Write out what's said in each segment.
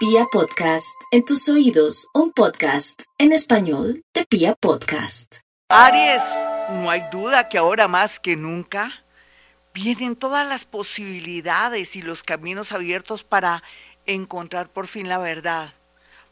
Pia Podcast, en tus oídos, un podcast en español de Pia Podcast. Aries, no hay duda que ahora más que nunca vienen todas las posibilidades y los caminos abiertos para encontrar por fin la verdad.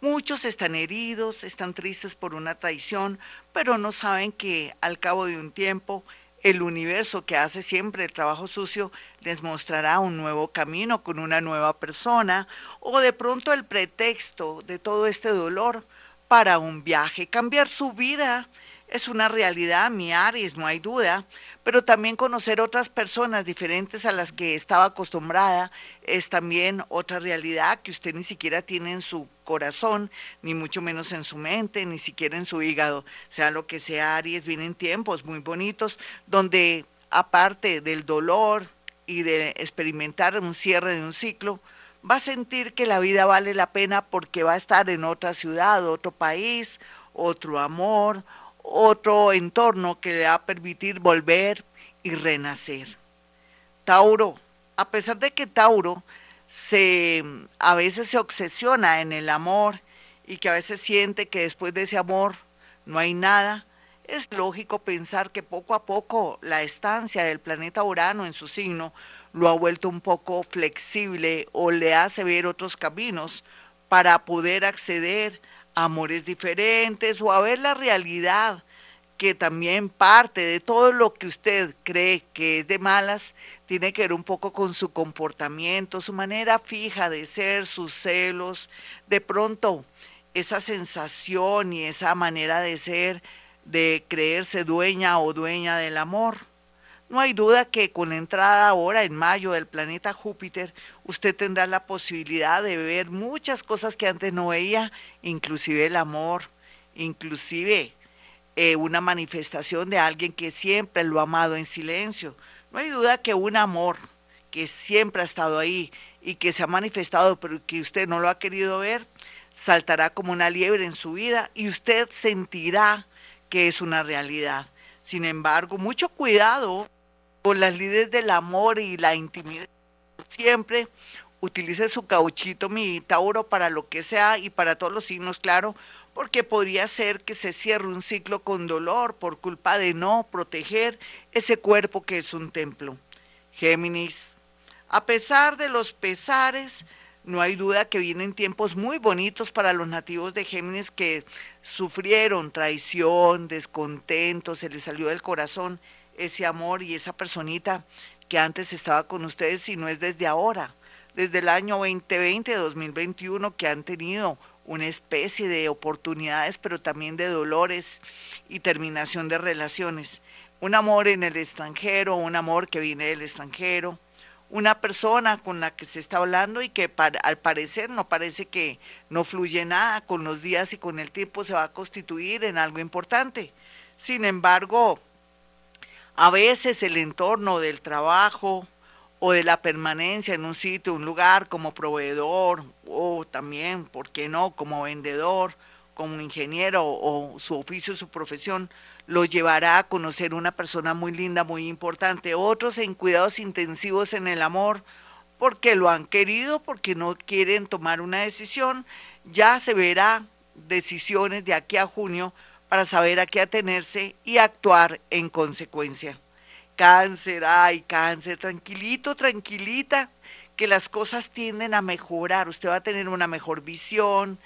Muchos están heridos, están tristes por una traición, pero no saben que al cabo de un tiempo el universo que hace siempre el trabajo sucio les mostrará un nuevo camino con una nueva persona o de pronto el pretexto de todo este dolor para un viaje, cambiar su vida es una realidad, mi Aries, no hay duda, pero también conocer otras personas diferentes a las que estaba acostumbrada es también otra realidad que usted ni siquiera tiene en su corazón, ni mucho menos en su mente, ni siquiera en su hígado. Sea lo que sea, Aries, vienen tiempos muy bonitos donde aparte del dolor y de experimentar un cierre de un ciclo, va a sentir que la vida vale la pena porque va a estar en otra ciudad, otro país, otro amor, otro entorno que le va a permitir volver y renacer. Tauro, a pesar de que Tauro se, a veces se obsesiona en el amor y que a veces siente que después de ese amor no hay nada, es lógico pensar que poco a poco la estancia del planeta Urano en su signo lo ha vuelto un poco flexible o le hace ver otros caminos para poder acceder amores diferentes o a ver la realidad que también parte de todo lo que usted cree que es de malas, tiene que ver un poco con su comportamiento, su manera fija de ser, sus celos, de pronto esa sensación y esa manera de ser, de creerse dueña o dueña del amor. No hay duda que con la entrada ahora en mayo del planeta Júpiter, usted tendrá la posibilidad de ver muchas cosas que antes no veía, inclusive el amor, inclusive eh, una manifestación de alguien que siempre lo ha amado en silencio. No hay duda que un amor que siempre ha estado ahí y que se ha manifestado, pero que usted no lo ha querido ver, saltará como una liebre en su vida y usted sentirá que es una realidad. Sin embargo, mucho cuidado con las lides del amor y la intimidad. Siempre utilice su cauchito, mi Tauro, para lo que sea y para todos los signos, claro, porque podría ser que se cierre un ciclo con dolor por culpa de no proteger ese cuerpo que es un templo. Géminis, a pesar de los pesares, no hay duda que vienen tiempos muy bonitos para los nativos de Géminis que sufrieron traición, descontento, se les salió del corazón ese amor y esa personita que antes estaba con ustedes y no es desde ahora, desde el año 2020, 2021 que han tenido una especie de oportunidades, pero también de dolores y terminación de relaciones. Un amor en el extranjero, un amor que viene del extranjero, una persona con la que se está hablando y que al parecer no parece que no fluye nada, con los días y con el tiempo se va a constituir en algo importante. Sin embargo, a veces el entorno del trabajo o de la permanencia en un sitio, un lugar como proveedor o también, ¿por qué no?, como vendedor, como ingeniero o su oficio, su profesión, lo llevará a conocer una persona muy linda, muy importante. Otros en cuidados intensivos en el amor, porque lo han querido, porque no quieren tomar una decisión. Ya se verá decisiones de aquí a junio para saber a qué atenerse y actuar en consecuencia. Cáncer, ay, cáncer, tranquilito, tranquilita, que las cosas tienden a mejorar. Usted va a tener una mejor visión,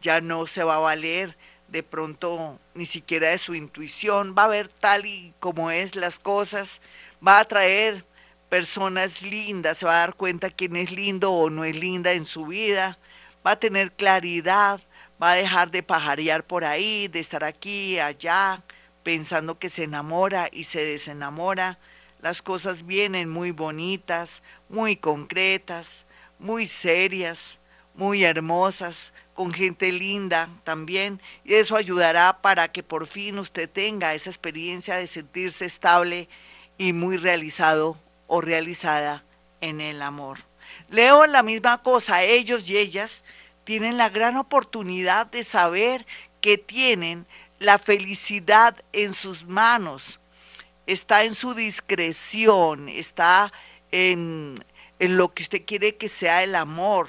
ya no se va a valer de pronto ni siquiera de su intuición, va a ver tal y como es las cosas, va a traer personas lindas, se va a dar cuenta quién es lindo o no es linda en su vida, va a tener claridad, va a dejar de pajarear por ahí, de estar aquí, allá, pensando que se enamora y se desenamora. Las cosas vienen muy bonitas, muy concretas, muy serias, muy hermosas, con gente linda también, y eso ayudará para que por fin usted tenga esa experiencia de sentirse estable y muy realizado o realizada en el amor. Leo la misma cosa, ellos y ellas tienen la gran oportunidad de saber que tienen la felicidad en sus manos, está en su discreción, está en, lo que usted quiere que sea el amor.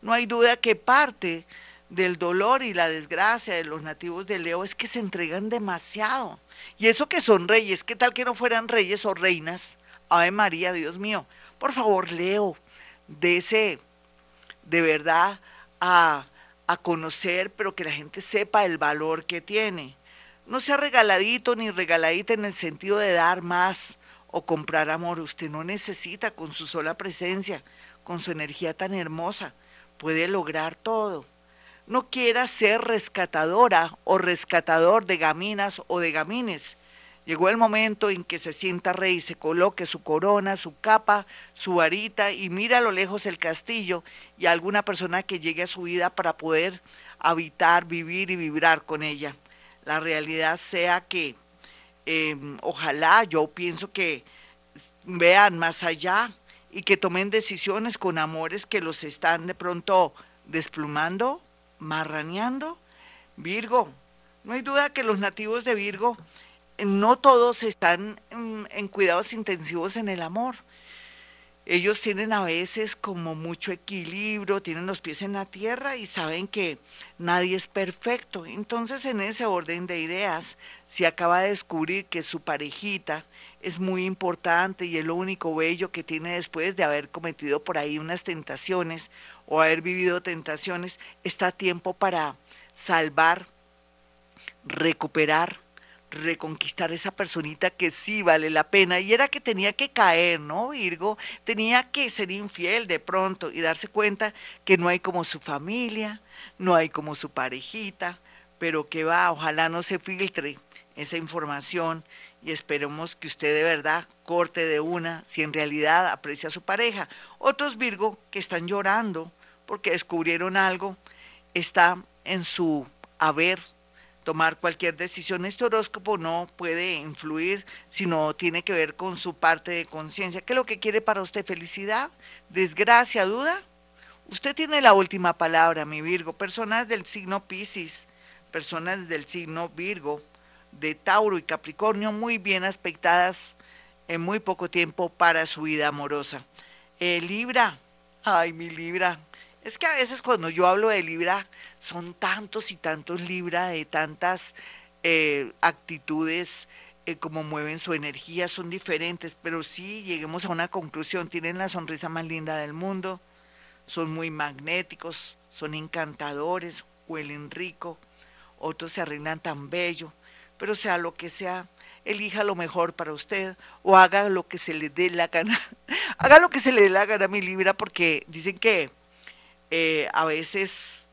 No hay duda que parte del dolor y la desgracia de los nativos de Leo es que se entregan demasiado. Y eso que son reyes, ¿qué tal que no fueran reyes o reinas? Ave María, Dios mío. Por favor, Leo, ese de verdad a, a conocer, pero que la gente sepa el valor que tiene. No sea regaladito ni regaladita en el sentido de dar más o comprar amor. Usted no necesita con su sola presencia, con su energía tan hermosa, puede lograr todo no quiera ser rescatadora o rescatador de gaminas o de gamines. Llegó el momento en que se sienta rey, se coloque su corona, su capa, su varita y mira a lo lejos el castillo y alguna persona que llegue a su vida para poder habitar, vivir y vibrar con ella. La realidad sea que em, ojalá yo pienso que vean más allá y que tomen decisiones con amores que los están de pronto desplumando marraneando. Virgo, no hay duda que los nativos de Virgo no todos están en, cuidados intensivos en el amor. Ellos tienen a veces como mucho equilibrio, tienen los pies en la tierra y saben que nadie es perfecto. Entonces en ese orden de ideas, si acaba de descubrir que su parejita es muy importante y es lo único bello que tiene después de haber cometido por ahí unas tentaciones o haber vivido tentaciones, está tiempo para salvar, recuperar, reconquistar esa personita que sí vale la pena. Y era que tenía que caer, ¿no, Virgo? Tenía que ser infiel de pronto y darse cuenta que no hay como su familia, no hay como su parejita, pero que va, ojalá no se filtre esa información y esperemos que usted de verdad corte de una si en realidad aprecia a su pareja. Otros Virgo que están llorando porque descubrieron algo, está en su haber tomar cualquier decisión. Este horóscopo no puede influir, sino tiene que ver con su parte de conciencia. ¿Qué es lo que quiere para usted? ¿Felicidad? ¿Desgracia? ¿Duda? Usted tiene la última palabra, mi Virgo. Personas del signo Pisces, personas del signo Virgo, de Tauro y Capricornio, muy bien aspectadas en muy poco tiempo para su vida amorosa. Eh, Libra, ay, mi Libra, es que a veces cuando yo hablo de Libra, son tantos y tantos Libra de tantas eh, actitudes eh, como mueven su energía, son diferentes, pero sí lleguemos a una conclusión, tienen la sonrisa más linda del mundo, son muy magnéticos, son encantadores, huelen rico, otros se arreglan tan bello, pero sea lo que sea, elija lo mejor para usted o haga lo que se le dé la gana. haga lo que se le dé la gana a mi Libra porque dicen que eh, a veces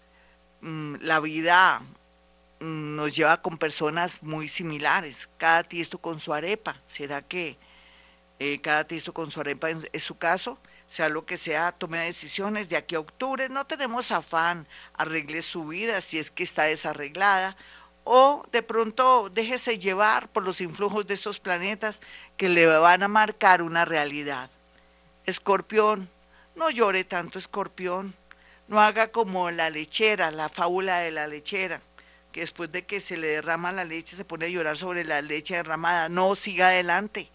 la vida mm, nos lleva con personas muy similares, cada tiesto con su arepa. ¿Será que eh, cada tiesto con su arepa es su caso? Sea lo que sea, tome decisiones de aquí a octubre. No tenemos afán, arregle su vida si es que está desarreglada. O de pronto déjese llevar por los influjos de estos planetas que le van a marcar una realidad. Escorpión, no llore tanto, escorpión no haga como la lechera, la fábula de la lechera, que después de que se le derrama la leche se pone a llorar sobre la leche derramada. No, siga adelante.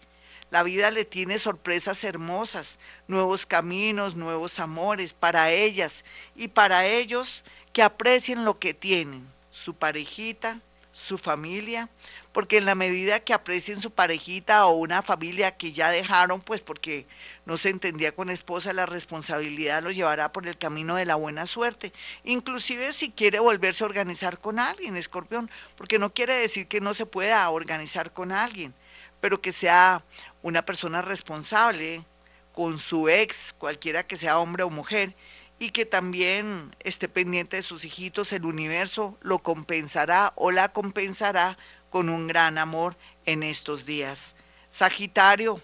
La vida le tiene sorpresas hermosas, nuevos caminos, nuevos amores para ellas y para ellos que aprecien lo que tienen, su parejita, su familia, porque en la medida que aprecien su parejita o una familia que ya dejaron, pues porque no se entendía con esposa, la responsabilidad lo llevará por el camino de la buena suerte. Inclusive si quiere volverse a organizar con alguien, escorpión, porque no quiere decir que no se pueda organizar con alguien, pero que sea una persona responsable con su ex, cualquiera que sea hombre o mujer, y que también esté pendiente de sus hijitos, el universo lo compensará o la compensará con un gran amor en estos días. Sagitario,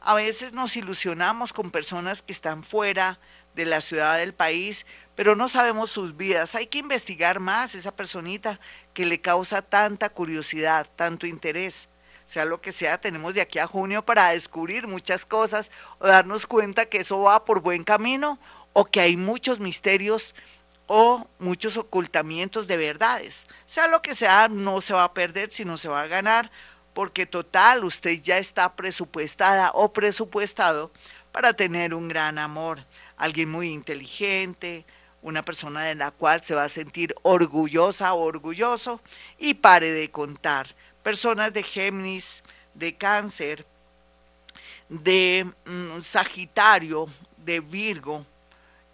a veces nos ilusionamos con personas que están fuera de la ciudad del país, pero no sabemos sus vidas. Hay que investigar más esa personita que le causa tanta curiosidad, tanto interés. Sea lo que sea, tenemos de aquí a junio para descubrir muchas cosas o darnos cuenta que eso va por buen camino o que hay muchos misterios o muchos ocultamientos de verdades. Sea lo que sea, no se va a perder, sino se va a ganar, porque total, usted ya está presupuestada o presupuestado para tener un gran amor, alguien muy inteligente, una persona de la cual se va a sentir orgullosa o orgulloso y pare de contar. Personas de Géminis, de Cáncer, de mm, Sagitario, de Virgo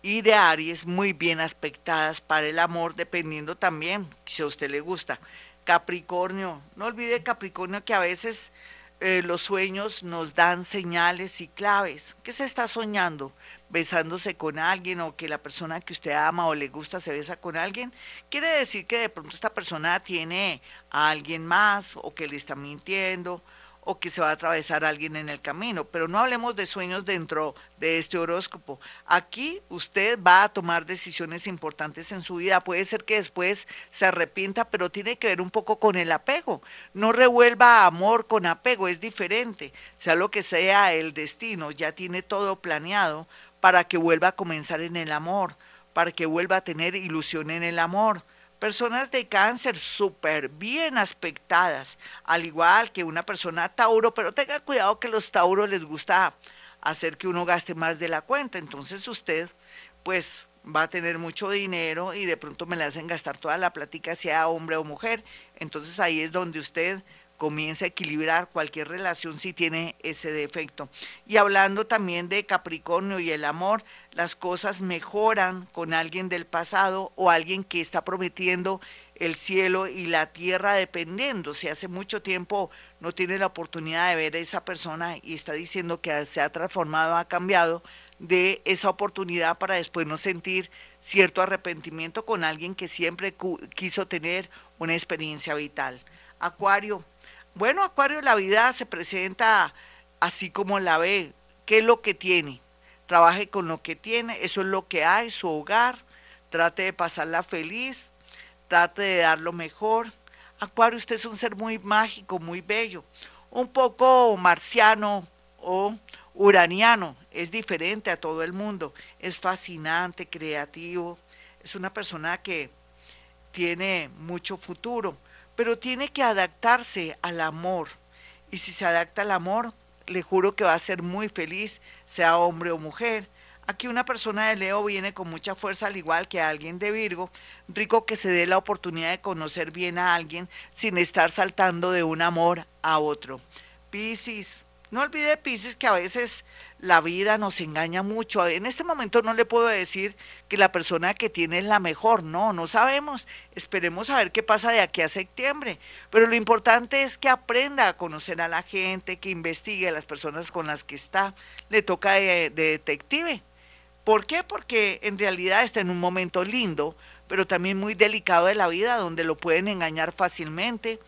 y de Aries muy bien aspectadas para el amor, dependiendo también si a usted le gusta. Capricornio, no olvide Capricornio que a veces eh, los sueños nos dan señales y claves. ¿Qué se está soñando? besándose con alguien o que la persona que usted ama o le gusta se besa con alguien, quiere decir que de pronto esta persona tiene a alguien más o que le está mintiendo o que se va a atravesar alguien en el camino. Pero no hablemos de sueños dentro de este horóscopo. Aquí usted va a tomar decisiones importantes en su vida. Puede ser que después se arrepienta, pero tiene que ver un poco con el apego. No revuelva amor con apego, es diferente. Sea lo que sea el destino, ya tiene todo planeado para que vuelva a comenzar en el amor, para que vuelva a tener ilusión en el amor Personas de cáncer súper bien aspectadas, al igual que una persona tauro, pero tenga cuidado que los tauros les gusta hacer que uno gaste más de la cuenta. Entonces usted, pues, va a tener mucho dinero y de pronto me le hacen gastar toda la plática, sea hombre o mujer. Entonces ahí es donde usted comienza a equilibrar cualquier relación si tiene ese defecto. Y hablando también de Capricornio y el amor, las cosas mejoran con alguien del pasado o alguien que está prometiendo el cielo y la tierra dependiendo. Si hace mucho tiempo no tiene la oportunidad de ver a esa persona y está diciendo que se ha transformado, ha cambiado, de esa oportunidad para después no sentir cierto arrepentimiento con alguien que siempre quiso tener una experiencia vital. Acuario, bueno, Acuario, la vida se presenta así como la ve. ¿Qué es lo que tiene? Trabaje con lo que tiene, eso es lo que hay, su hogar. Trate de pasarla feliz, trate de dar lo mejor. Acuario, usted es un ser muy mágico, muy bello, un poco marciano o uraniano, es diferente a todo el mundo, es fascinante, creativo, es una persona que tiene mucho futuro pero tiene que adaptarse al amor. Y si se adapta al amor, le juro que va a ser muy feliz, sea hombre o mujer. Aquí una persona de Leo viene con mucha fuerza, al igual que alguien de Virgo, rico que se dé la oportunidad de conocer bien a alguien sin estar saltando de un amor a otro. Piscis, no olvide Piscis que a veces la vida nos engaña mucho. En este momento no le puedo decir que la persona que tiene es la mejor, no, no sabemos. Esperemos a ver qué pasa de aquí a septiembre. Pero lo importante es que aprenda a conocer a la gente, que investigue a las personas con las que está. Le toca de, de detective. ¿Por qué? Porque en realidad está en un momento lindo, pero también muy delicado de la vida, donde lo pueden engañar fácilmente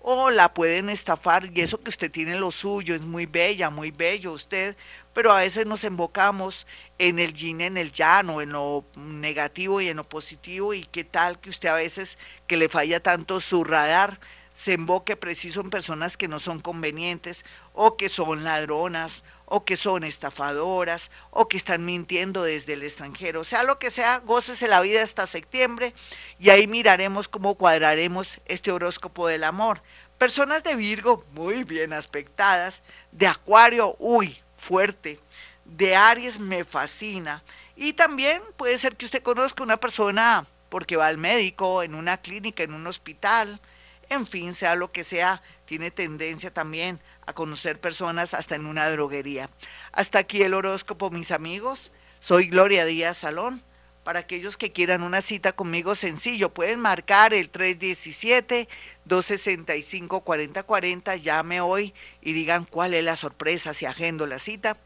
o la pueden estafar y eso que usted tiene lo suyo, es muy bella, muy bello usted, pero a veces nos embocamos en el yin, en el yang, o en lo negativo y en lo positivo, y qué tal que usted a veces que le falla tanto su radar, se emboque preciso en personas que no son convenientes, o que son ladronas, o que son estafadoras, o que están mintiendo desde el extranjero. Sea, lo que sea, gócese la vida hasta septiembre y ahí miraremos cómo cuadraremos este horóscopo del amor. Personas de Virgo, muy bien aspectadas, de Acuario, uy, fuerte. De Aries me fascina. Y también puede ser que usted conozca una persona porque va al médico, en una clínica, en un hospital, en fin, sea lo que sea, tiene tendencia también a conocer personas hasta en una droguería. Hasta aquí el horóscopo, mis amigos. Soy Gloria Díaz Salón. Para aquellos que quieran una cita conmigo, sencillo, pueden marcar el 317-265-4040, llame hoy y digan cuál es la sorpresa si agendo la cita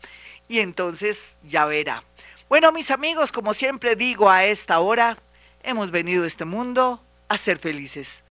y entonces ya verá. Bueno, mis amigos, como siempre digo a esta hora, hemos venido a este mundo a ser felices.